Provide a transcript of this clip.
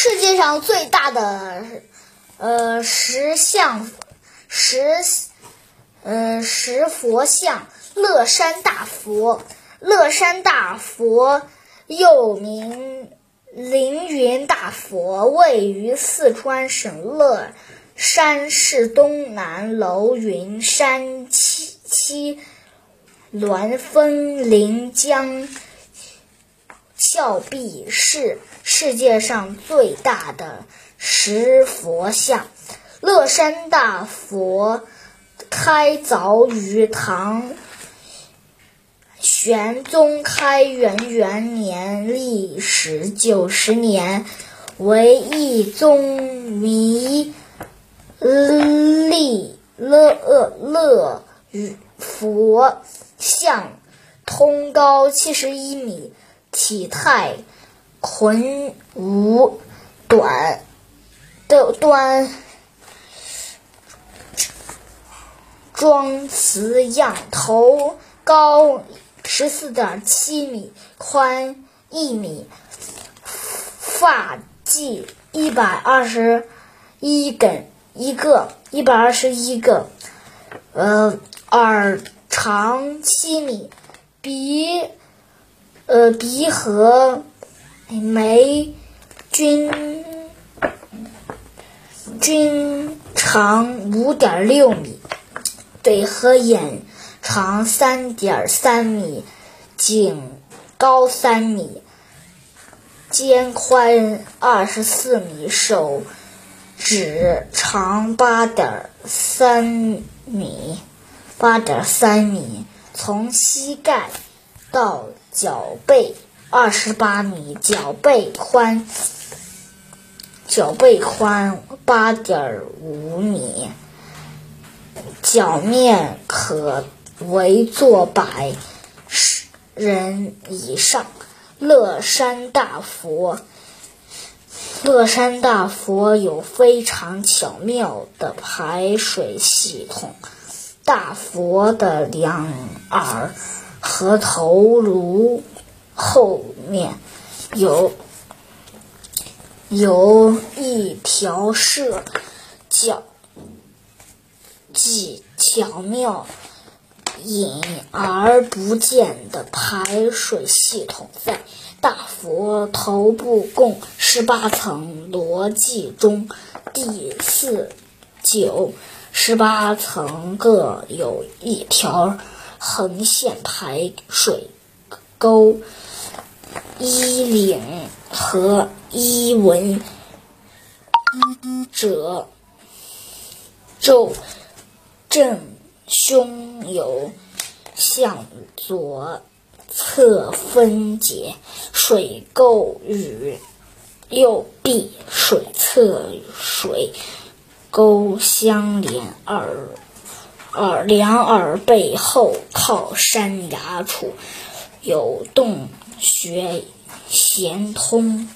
世界上最大的呃石像石呃石佛像乐山大佛，乐山大佛又名凌云大佛，位于四川省乐山市东南楼云山七七峦峰临江峭壁，是世界上最大的石佛像。乐山大佛开凿于唐玄宗开元元年，历时九十年，为一宗弥利乐乐佛像，通高七十一米，体态魁梧短的端。庄瓷样，头高十四点七米，宽一米，发髻一百二十一根一个，一百二十一个，呃，耳长七米，鼻呃鼻和眉均均长五点六米。嘴和眼长三点三米，颈高三米，肩宽二十四米，手指长八点三米，八点三米，从膝盖到脚背二十八米，脚背宽，脚背宽八点五米。脚面可围坐百人以上。乐山大佛，乐山大佛有非常巧妙的排水系统。大佛的两耳和头颅后面有有一条射角。既巧妙、隐而不见的排水系统，在大佛头部共十八层逻辑中，第四、九、十八层各有一条横线排水沟，衣领和衣纹褶皱。正胸有向左侧分解，水沟与右臂水侧水沟相连，耳耳两耳背后靠山崖处有洞穴，衔通。